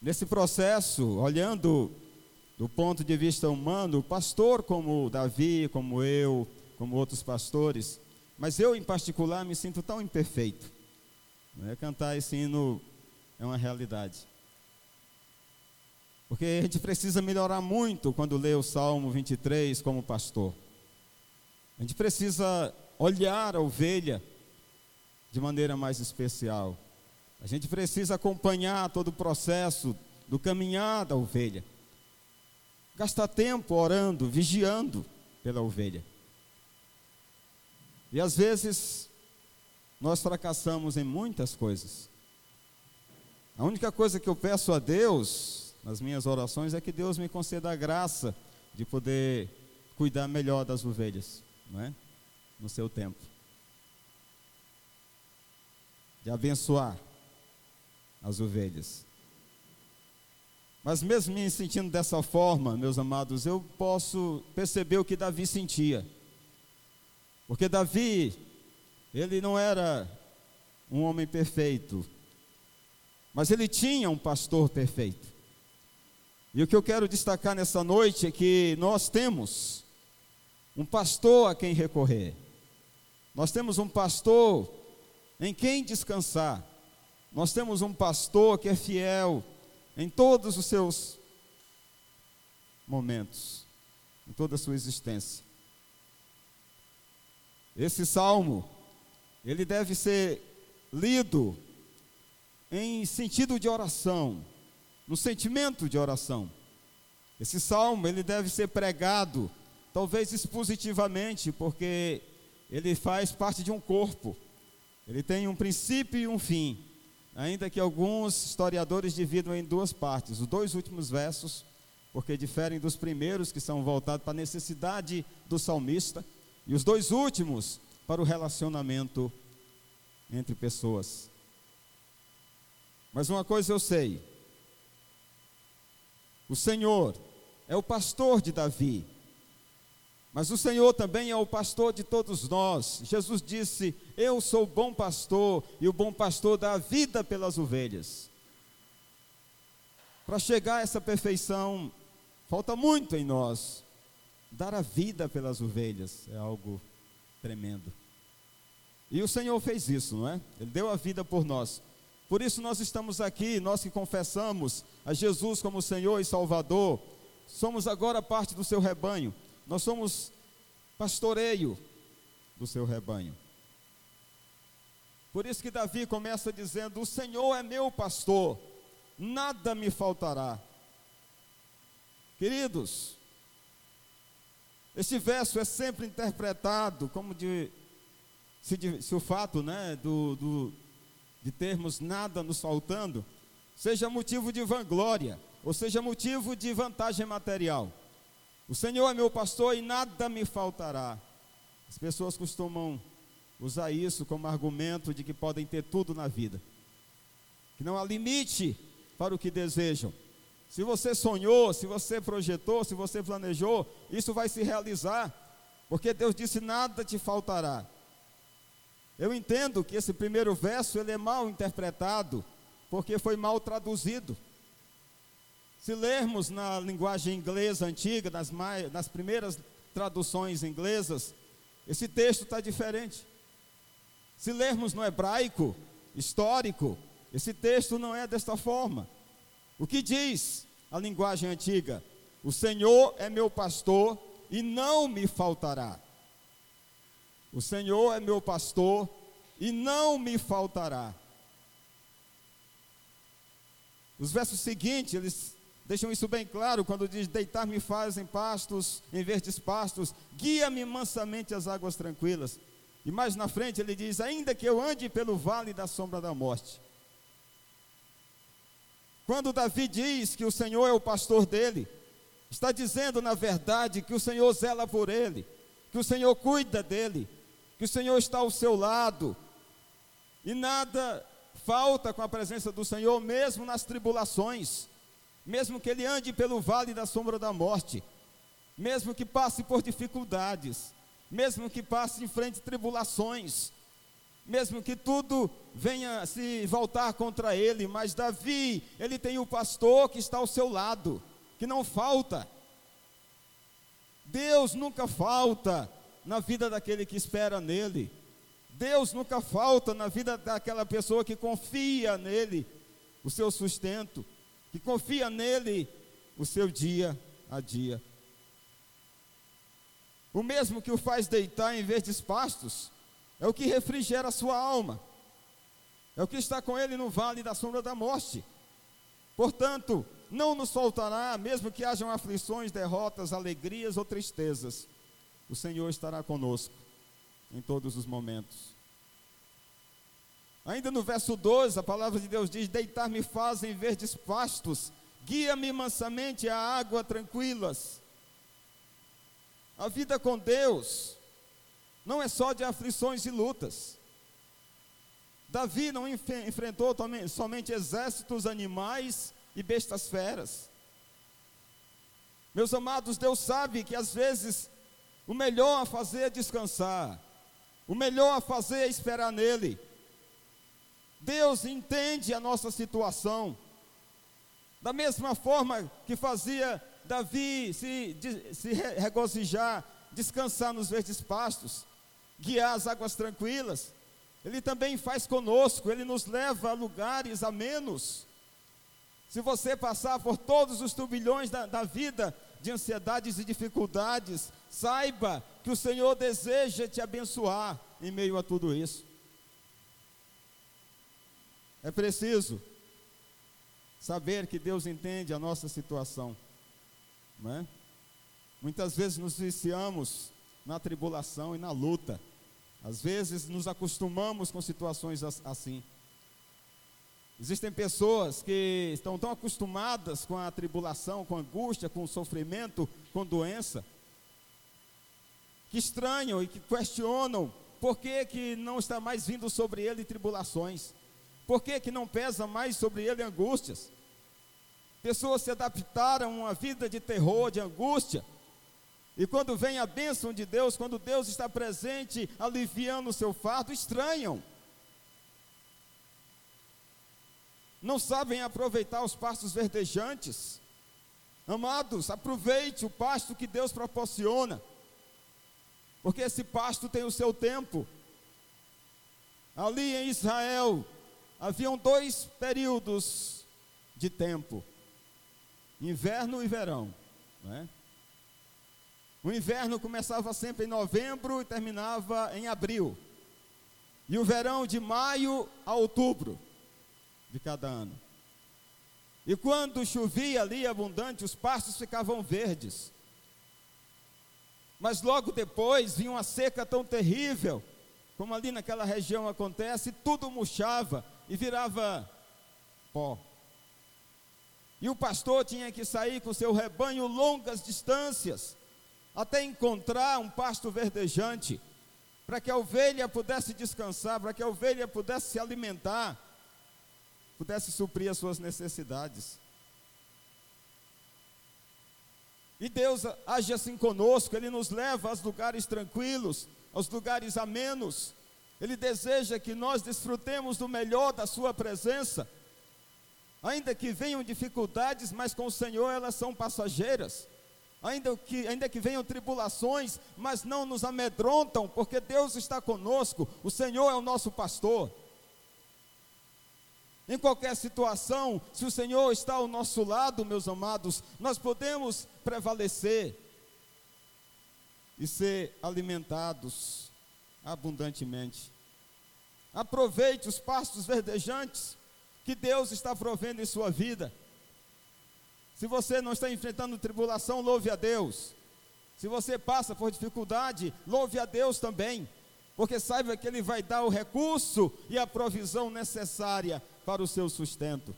Nesse processo, olhando do ponto de vista humano, o pastor como Davi, como eu, como outros pastores, mas eu em particular me sinto tão imperfeito. Não é? Cantar esse hino é uma realidade. Porque a gente precisa melhorar muito quando lê o Salmo 23 como pastor. A gente precisa olhar a ovelha de maneira mais especial. A gente precisa acompanhar todo o processo do caminhar da ovelha. Gastar tempo orando, vigiando pela ovelha. E às vezes nós fracassamos em muitas coisas. A única coisa que eu peço a Deus nas minhas orações é que Deus me conceda a graça de poder cuidar melhor das ovelhas, não é? No seu tempo. De abençoar as ovelhas. Mas mesmo me sentindo dessa forma, meus amados, eu posso perceber o que Davi sentia. Porque Davi, ele não era um homem perfeito, mas ele tinha um pastor perfeito. E o que eu quero destacar nessa noite é que nós temos um pastor a quem recorrer. Nós temos um pastor em quem descansar. Nós temos um pastor que é fiel em todos os seus momentos, em toda a sua existência. Esse salmo, ele deve ser lido em sentido de oração, no sentimento de oração. Esse salmo, ele deve ser pregado, talvez expositivamente, porque ele faz parte de um corpo. Ele tem um princípio e um fim ainda que alguns historiadores dividam em duas partes. Os dois últimos versos, porque diferem dos primeiros, que são voltados para a necessidade do salmista, e os dois últimos para o relacionamento entre pessoas. Mas uma coisa eu sei: o Senhor é o pastor de Davi, mas o Senhor também é o pastor de todos nós. Jesus disse: Eu sou o bom pastor, e o bom pastor dá a vida pelas ovelhas. Para chegar a essa perfeição, falta muito em nós. Dar a vida pelas ovelhas é algo tremendo. E o Senhor fez isso, não é? Ele deu a vida por nós. Por isso nós estamos aqui, nós que confessamos a Jesus como Senhor e Salvador, somos agora parte do seu rebanho. Nós somos pastoreio do seu rebanho. Por isso que Davi começa dizendo: O Senhor é meu pastor, nada me faltará. Queridos, esse verso é sempre interpretado como de se, se o fato né, do, do, de termos nada nos faltando seja motivo de vanglória, ou seja motivo de vantagem material. O Senhor é meu pastor e nada me faltará. As pessoas costumam usar isso como argumento de que podem ter tudo na vida, que não há limite para o que desejam. Se você sonhou, se você projetou, se você planejou, isso vai se realizar, porque Deus disse: nada te faltará. Eu entendo que esse primeiro verso ele é mal interpretado, porque foi mal traduzido. Se lermos na linguagem inglesa antiga, nas, nas primeiras traduções inglesas, esse texto está diferente. Se lermos no hebraico histórico, esse texto não é desta forma. O que diz a linguagem antiga? O Senhor é meu pastor e não me faltará. O Senhor é meu pastor e não me faltará. Os versos seguintes, eles deixam isso bem claro quando diz: Deitar-me faz em pastos, em verdes pastos, guia-me mansamente às águas tranquilas. E mais na frente ele diz: Ainda que eu ande pelo vale da sombra da morte. Quando Davi diz que o Senhor é o pastor dele, está dizendo na verdade que o Senhor zela por ele, que o Senhor cuida dele, que o Senhor está ao seu lado, e nada falta com a presença do Senhor, mesmo nas tribulações mesmo que ele ande pelo vale da sombra da morte, mesmo que passe por dificuldades, mesmo que passe em frente tribulações, mesmo que tudo venha se voltar contra ele, mas Davi, ele tem o pastor que está ao seu lado, que não falta. Deus nunca falta na vida daquele que espera nele. Deus nunca falta na vida daquela pessoa que confia nele o seu sustento, que confia nele o seu dia a dia. O mesmo que o faz deitar em verdes pastos, é o que refrigera a sua alma, é o que está com ele no vale da sombra da morte. Portanto, não nos faltará, mesmo que hajam aflições, derrotas, alegrias ou tristezas, o Senhor estará conosco em todos os momentos. Ainda no verso 12, a palavra de Deus diz: Deitar-me faz em verdes pastos, guia-me mansamente a água tranquilas. A vida com Deus não é só de aflições e lutas. Davi não enfrentou somente exércitos animais e bestas feras. Meus amados, Deus sabe que às vezes o melhor a fazer é descansar, o melhor a fazer é esperar nele. Deus entende a nossa situação, da mesma forma que fazia Davi se, se regozijar, descansar nos verdes pastos, guiar as águas tranquilas, Ele também faz conosco, Ele nos leva a lugares a menos. Se você passar por todos os turbilhões da, da vida, de ansiedades e dificuldades, saiba que o Senhor deseja te abençoar em meio a tudo isso. É preciso saber que Deus entende a nossa situação, não é? Muitas vezes nos viciamos na tribulação e na luta. Às vezes nos acostumamos com situações assim. Existem pessoas que estão tão acostumadas com a tribulação, com a angústia, com o sofrimento, com doença, que estranham e que questionam por que, que não está mais vindo sobre ele tribulações, por que, que não pesa mais sobre ele angústias. Pessoas se adaptaram a uma vida de terror, de angústia, e quando vem a bênção de Deus, quando Deus está presente, aliviando o seu fardo, estranham. Não sabem aproveitar os pastos verdejantes. Amados, aproveite o pasto que Deus proporciona, porque esse pasto tem o seu tempo. Ali em Israel, haviam dois períodos de tempo: inverno e verão. É? O inverno começava sempre em novembro e terminava em abril. E o verão de maio a outubro de cada ano. E quando chovia ali abundante, os pastos ficavam verdes. Mas logo depois vinha uma seca tão terrível, como ali naquela região acontece, tudo murchava e virava pó. E o pastor tinha que sair com seu rebanho longas distâncias até encontrar um pasto verdejante, para que a ovelha pudesse descansar, para que a ovelha pudesse se alimentar, pudesse suprir as suas necessidades. E Deus age assim conosco, Ele nos leva aos lugares tranquilos, aos lugares amenos. Ele deseja que nós desfrutemos do melhor da Sua presença. Ainda que venham dificuldades, mas com o Senhor elas são passageiras ainda que, ainda que venham tribulações, mas não nos amedrontam, porque Deus está conosco, o Senhor é o nosso pastor. Em qualquer situação, se o Senhor está ao nosso lado, meus amados, nós podemos prevalecer e ser alimentados abundantemente. Aproveite os pastos verdejantes que Deus está provendo em sua vida. Se você não está enfrentando tribulação, louve a Deus. Se você passa por dificuldade, louve a Deus também, porque saiba que Ele vai dar o recurso e a provisão necessária para o seu sustento.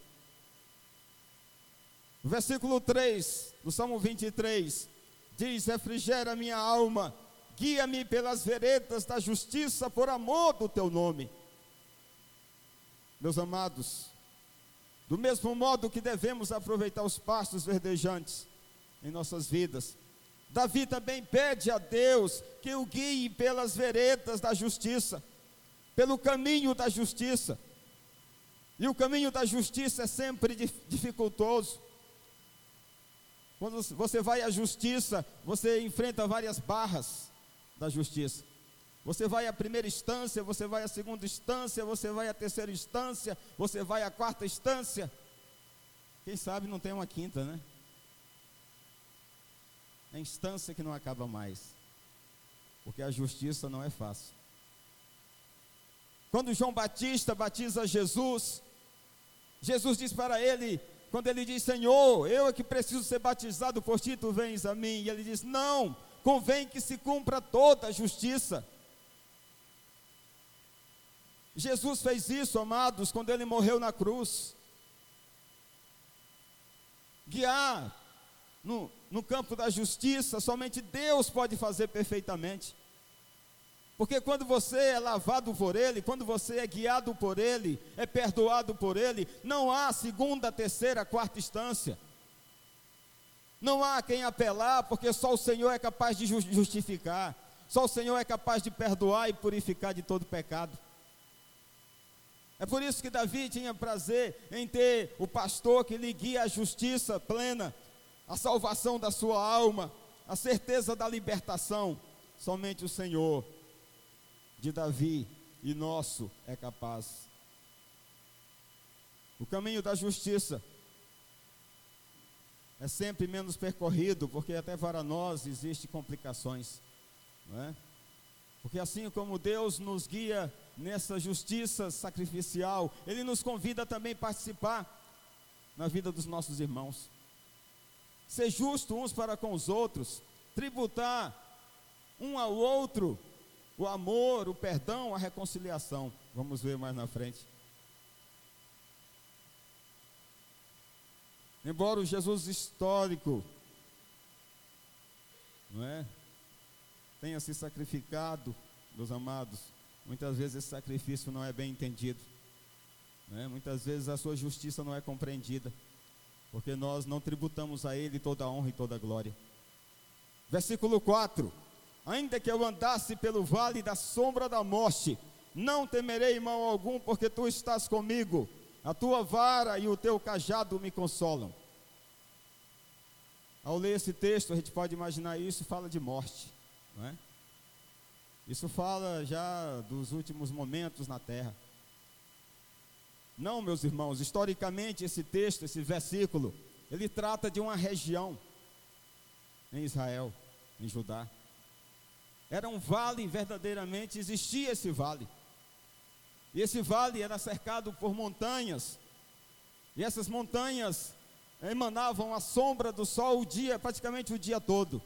Versículo 3 do Salmo 23 diz: Refrigera minha alma, guia-me pelas veredas da justiça por amor do teu nome. Meus amados, do mesmo modo que devemos aproveitar os pastos verdejantes em nossas vidas, Davi também pede a Deus que o guie pelas veredas da justiça, pelo caminho da justiça. E o caminho da justiça é sempre dificultoso. Quando você vai à justiça, você enfrenta várias barras da justiça. Você vai à primeira instância, você vai à segunda instância, você vai à terceira instância, você vai à quarta instância. Quem sabe não tem uma quinta, né? É instância que não acaba mais. Porque a justiça não é fácil. Quando João Batista batiza Jesus, Jesus diz para ele, quando ele diz, Senhor, eu é que preciso ser batizado por ti, tu vens a mim. E ele diz, não, convém que se cumpra toda a justiça. Jesus fez isso, amados, quando ele morreu na cruz. Guiar no, no campo da justiça, somente Deus pode fazer perfeitamente. Porque quando você é lavado por Ele, quando você é guiado por Ele, é perdoado por Ele, não há segunda, terceira, quarta instância. Não há quem apelar, porque só o Senhor é capaz de justificar. Só o Senhor é capaz de perdoar e purificar de todo pecado. É por isso que Davi tinha prazer em ter o pastor que lhe guia a justiça plena, a salvação da sua alma, a certeza da libertação. Somente o Senhor de Davi e nosso é capaz. O caminho da justiça é sempre menos percorrido, porque até para nós existem complicações, não é? Porque assim como Deus nos guia nessa justiça sacrificial, Ele nos convida também a participar na vida dos nossos irmãos. Ser justo uns para com os outros, tributar um ao outro o amor, o perdão, a reconciliação. Vamos ver mais na frente. Embora o Jesus histórico, não é? Tenha se sacrificado, meus amados, muitas vezes esse sacrifício não é bem entendido. É? Muitas vezes a sua justiça não é compreendida, porque nós não tributamos a Ele toda a honra e toda a glória. Versículo 4 Ainda que eu andasse pelo vale da sombra da morte, não temerei mal algum, porque tu estás comigo. A tua vara e o teu cajado me consolam. Ao ler esse texto, a gente pode imaginar isso, fala de morte, não é? Isso fala já dos últimos momentos na terra. Não, meus irmãos, historicamente esse texto, esse versículo, ele trata de uma região em Israel, em Judá. Era um vale, verdadeiramente existia esse vale. E esse vale era cercado por montanhas. E essas montanhas emanavam a sombra do sol o dia, praticamente o dia todo.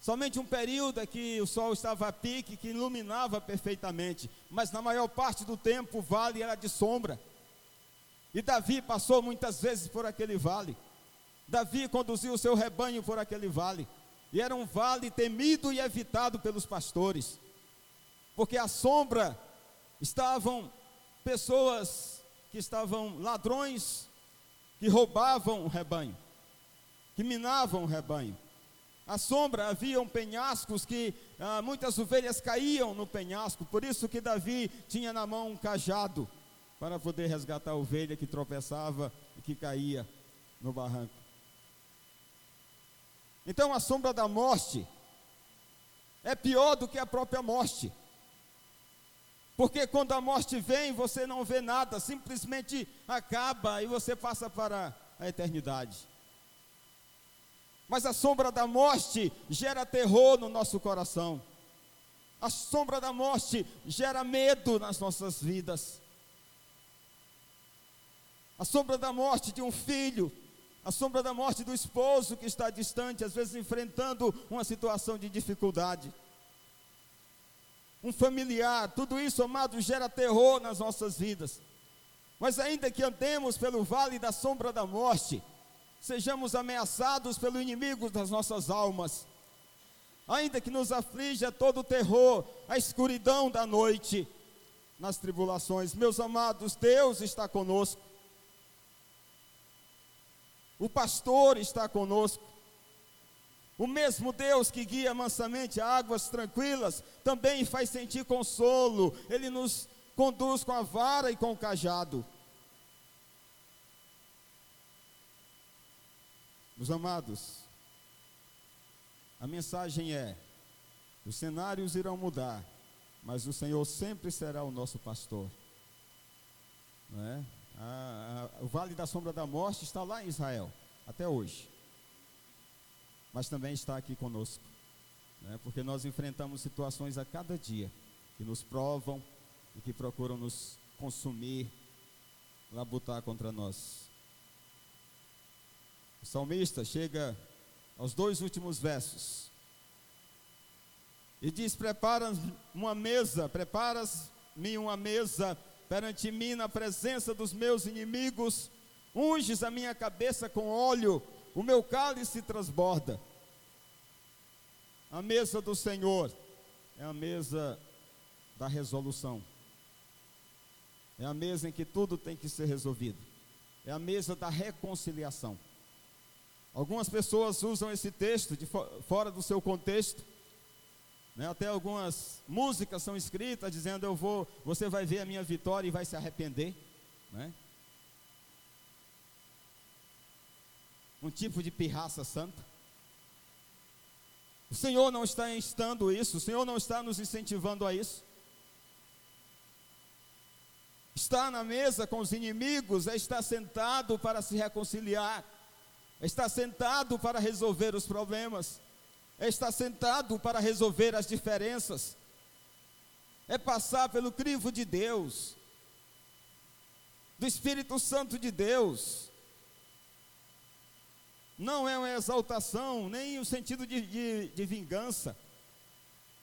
Somente um período é que o sol estava a pique, que iluminava perfeitamente. Mas na maior parte do tempo o vale era de sombra. E Davi passou muitas vezes por aquele vale. Davi conduziu o seu rebanho por aquele vale. E era um vale temido e evitado pelos pastores, porque à sombra estavam pessoas que estavam ladrões, que roubavam o rebanho, que minavam o rebanho. À sombra haviam penhascos que ah, muitas ovelhas caíam no penhasco, por isso que Davi tinha na mão um cajado para poder resgatar a ovelha que tropeçava e que caía no barranco. Então a sombra da morte é pior do que a própria morte. Porque quando a morte vem, você não vê nada, simplesmente acaba e você passa para a eternidade. Mas a sombra da morte gera terror no nosso coração. A sombra da morte gera medo nas nossas vidas. A sombra da morte de um filho a sombra da morte do esposo que está distante, às vezes enfrentando uma situação de dificuldade. Um familiar, tudo isso, amado, gera terror nas nossas vidas. Mas ainda que andemos pelo vale da sombra da morte, sejamos ameaçados pelo inimigo das nossas almas, ainda que nos aflija todo o terror, a escuridão da noite, nas tribulações, meus amados, Deus está conosco. O pastor está conosco. O mesmo Deus que guia mansamente águas tranquilas também faz sentir consolo. Ele nos conduz com a vara e com o cajado. Meus amados, a mensagem é: os cenários irão mudar, mas o Senhor sempre será o nosso pastor. Não é? a, a, o vale da sombra da morte está lá em Israel, até hoje. Mas também está aqui conosco. Né? Porque nós enfrentamos situações a cada dia que nos provam e que procuram nos consumir, labutar contra nós. O salmista chega aos dois últimos versos e diz: Prepara uma mesa, preparas-me uma mesa perante mim na presença dos meus inimigos, unges a minha cabeça com óleo, o meu cálice transborda. A mesa do Senhor é a mesa da resolução. É a mesa em que tudo tem que ser resolvido. É a mesa da reconciliação. Algumas pessoas usam esse texto de fora do seu contexto né? Até algumas músicas são escritas dizendo: Eu vou, você vai ver a minha vitória e vai se arrepender. Né? Um tipo de pirraça santa. O Senhor não está instando isso, o Senhor não está nos incentivando a isso. Estar na mesa com os inimigos é estar sentado para se reconciliar, é estar sentado para resolver os problemas é estar sentado para resolver as diferenças, é passar pelo crivo de Deus, do Espírito Santo de Deus. Não é uma exaltação, nem o sentido de, de, de vingança.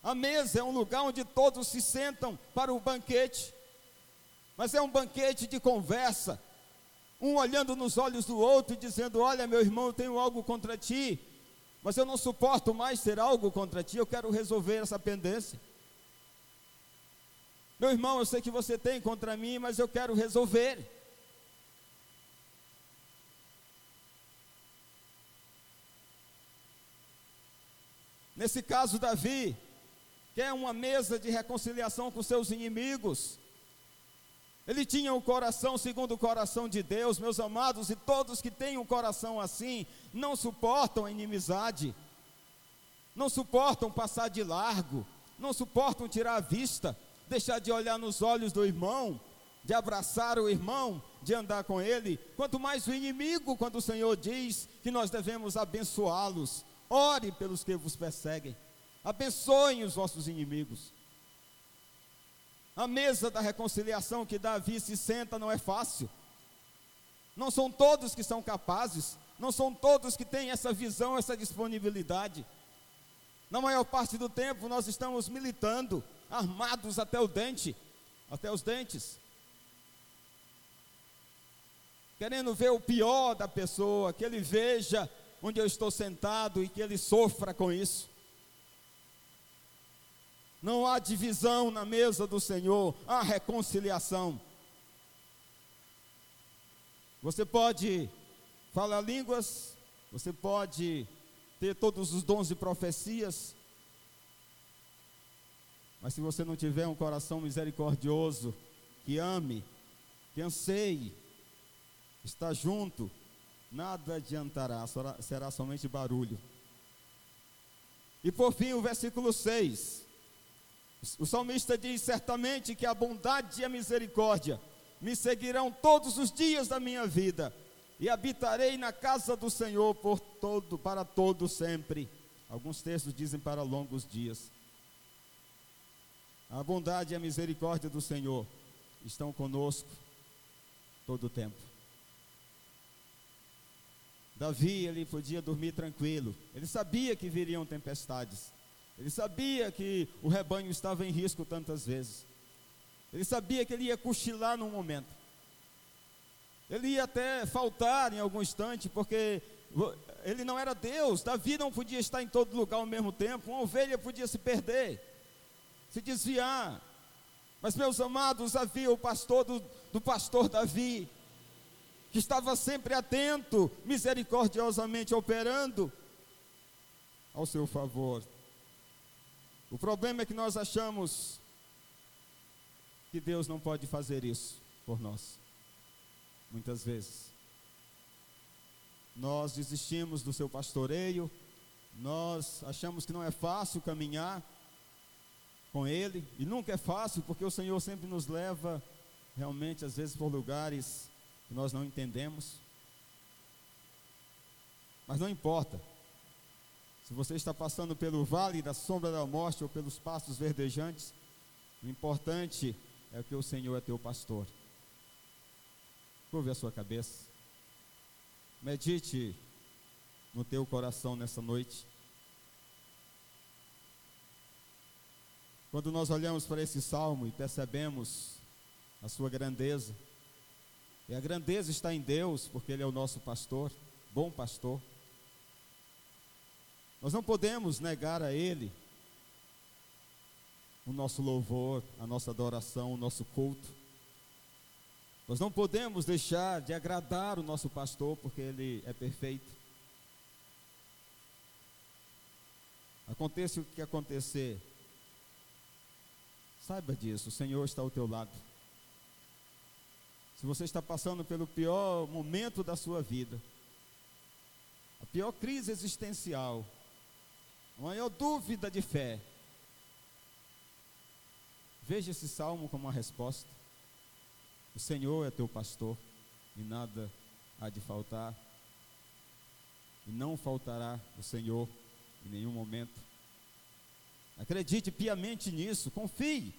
A mesa é um lugar onde todos se sentam para o banquete, mas é um banquete de conversa, um olhando nos olhos do outro e dizendo: Olha, meu irmão, eu tenho algo contra ti, mas eu não suporto mais ter algo contra ti, eu quero resolver essa pendência. Meu irmão, eu sei que você tem contra mim, mas eu quero resolver. Nesse caso, Davi quer uma mesa de reconciliação com seus inimigos. Ele tinha um coração segundo o coração de Deus, meus amados, e todos que têm um coração assim não suportam a inimizade, não suportam passar de largo, não suportam tirar a vista, deixar de olhar nos olhos do irmão, de abraçar o irmão, de andar com ele, quanto mais o inimigo, quando o Senhor diz que nós devemos abençoá-los. Ore pelos que vos perseguem, abençoem os vossos inimigos. A mesa da reconciliação que Davi se senta não é fácil. Não são todos que são capazes, não são todos que têm essa visão, essa disponibilidade. Na maior parte do tempo nós estamos militando, armados até o dente, até os dentes. Querendo ver o pior da pessoa, que ele veja onde eu estou sentado e que ele sofra com isso. Não há divisão na mesa do Senhor, há reconciliação. Você pode falar línguas, você pode ter todos os dons de profecias, mas se você não tiver um coração misericordioso, que ame, que anseie, está junto, nada adiantará, será somente barulho. E por fim, o versículo 6. O salmista diz: Certamente que a bondade e a misericórdia me seguirão todos os dias da minha vida, e habitarei na casa do Senhor por todo, para todo sempre. Alguns textos dizem para longos dias. A bondade e a misericórdia do Senhor estão conosco todo o tempo. Davi, ele podia dormir tranquilo. Ele sabia que viriam tempestades. Ele sabia que o rebanho estava em risco tantas vezes. Ele sabia que ele ia cochilar num momento. Ele ia até faltar em algum instante, porque ele não era Deus. Davi não podia estar em todo lugar ao mesmo tempo. Uma ovelha podia se perder, se desviar. Mas, meus amados, havia o pastor do, do pastor Davi, que estava sempre atento, misericordiosamente operando ao seu favor. O problema é que nós achamos que Deus não pode fazer isso por nós. Muitas vezes. Nós desistimos do seu pastoreio, nós achamos que não é fácil caminhar com Ele, e nunca é fácil, porque o Senhor sempre nos leva, realmente, às vezes, por lugares que nós não entendemos. Mas não importa, se você está passando pelo vale da sombra da morte ou pelos pastos verdejantes, o importante é que o Senhor é teu pastor. Curve a sua cabeça. Medite no teu coração nessa noite. Quando nós olhamos para esse salmo e percebemos a sua grandeza, e a grandeza está em Deus, porque Ele é o nosso pastor, bom pastor. Nós não podemos negar a Ele o nosso louvor, a nossa adoração, o nosso culto. Nós não podemos deixar de agradar o nosso pastor, porque ele é perfeito. Aconteça o que acontecer, saiba disso, o Senhor está ao teu lado. Se você está passando pelo pior momento da sua vida, a pior crise existencial, a maior dúvida de fé, veja esse salmo como uma resposta. O Senhor é teu pastor e nada há de faltar. E não faltará o Senhor em nenhum momento. Acredite piamente nisso, confie.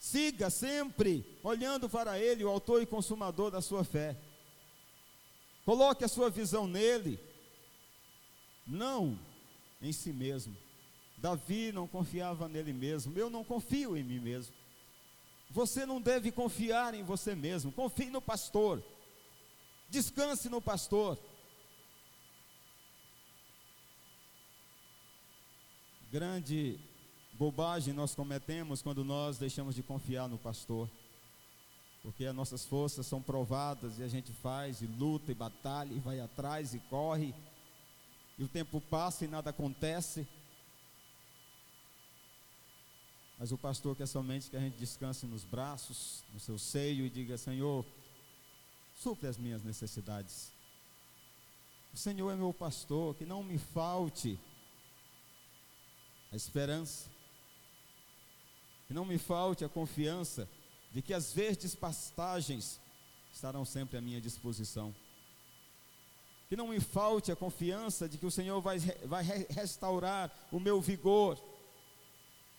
Siga sempre olhando para Ele, o Autor e Consumador da sua fé. Coloque a sua visão nele, não em si mesmo. Davi não confiava nele mesmo. Eu não confio em mim mesmo. Você não deve confiar em você mesmo. Confie no pastor. Descanse no pastor. Grande bobagem nós cometemos quando nós deixamos de confiar no pastor. Porque as nossas forças são provadas e a gente faz e luta e batalha e vai atrás e corre e o tempo passa e nada acontece. Mas o pastor quer somente que a gente descanse nos braços, no seu seio e diga: Senhor, supre as minhas necessidades. O Senhor é meu pastor, que não me falte a esperança, que não me falte a confiança de que as verdes pastagens estarão sempre à minha disposição que não me falte a confiança de que o Senhor vai, vai restaurar o meu vigor,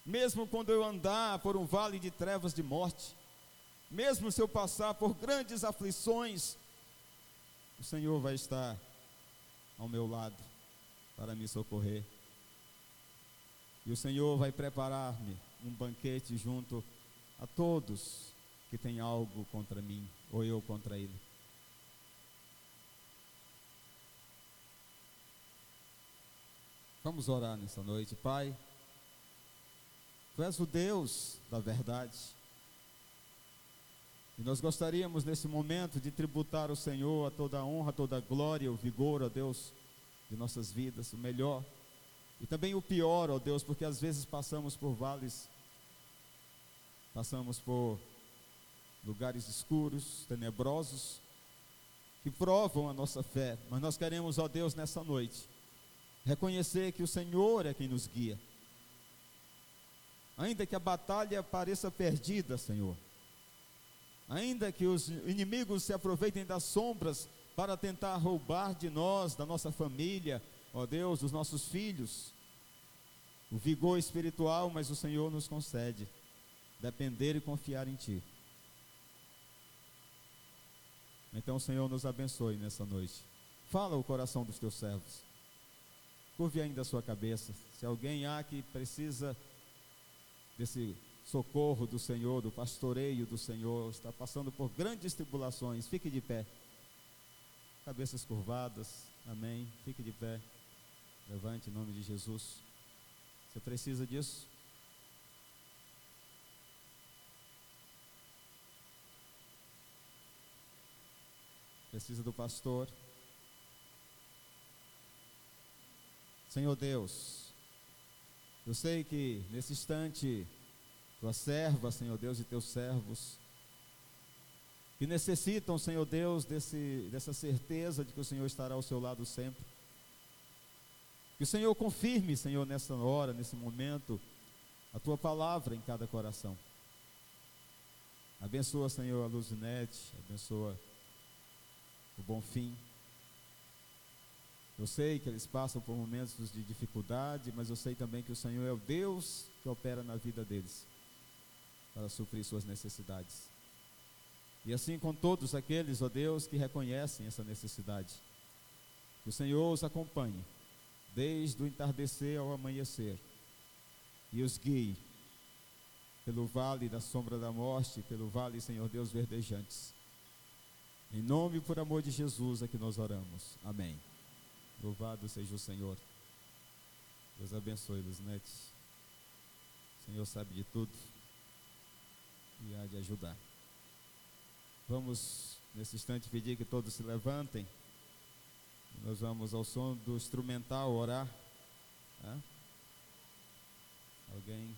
mesmo quando eu andar por um vale de trevas de morte, mesmo se eu passar por grandes aflições, o Senhor vai estar ao meu lado para me socorrer. E o Senhor vai preparar-me um banquete junto a todos que têm algo contra mim, ou eu contra ele. Vamos orar nessa noite, Pai. Tu és o Deus da verdade. E nós gostaríamos nesse momento de tributar ao Senhor a toda a honra, toda a glória, o vigor, ó Deus, de nossas vidas, o melhor. E também o pior, ó Deus, porque às vezes passamos por vales, passamos por lugares escuros, tenebrosos, que provam a nossa fé. Mas nós queremos, ó Deus, nessa noite, Reconhecer que o Senhor é quem nos guia. Ainda que a batalha pareça perdida, Senhor. Ainda que os inimigos se aproveitem das sombras para tentar roubar de nós, da nossa família, ó Deus, dos nossos filhos, o vigor espiritual, mas o Senhor nos concede depender e confiar em Ti. Então, Senhor nos abençoe nessa noite. Fala o coração dos teus servos. Curve ainda a sua cabeça. Se alguém há que precisa desse socorro do Senhor, do pastoreio do Senhor, está passando por grandes tribulações, fique de pé. Cabeças curvadas, amém. Fique de pé. Levante em nome de Jesus. Você precisa disso? Precisa do pastor. Senhor Deus, eu sei que nesse instante, tua serva, Senhor Deus, e teus servos, que necessitam, Senhor Deus, desse, dessa certeza de que o Senhor estará ao seu lado sempre. Que o Senhor confirme, Senhor, nessa hora, nesse momento, a tua palavra em cada coração. Abençoa, Senhor, a Luzinete, abençoa o bom fim. Eu sei que eles passam por momentos de dificuldade, mas eu sei também que o Senhor é o Deus que opera na vida deles para suprir suas necessidades. E assim com todos aqueles, ó Deus, que reconhecem essa necessidade. Que o Senhor os acompanhe, desde o entardecer ao amanhecer, e os guie pelo vale da sombra da morte, pelo vale, Senhor Deus, verdejantes. Em nome e por amor de Jesus é que nós oramos. Amém. Louvado seja o Senhor. Deus abençoe, Luzinete. O Senhor sabe de tudo e há de ajudar. Vamos, nesse instante, pedir que todos se levantem. Nós vamos, ao som do instrumental, orar. Alguém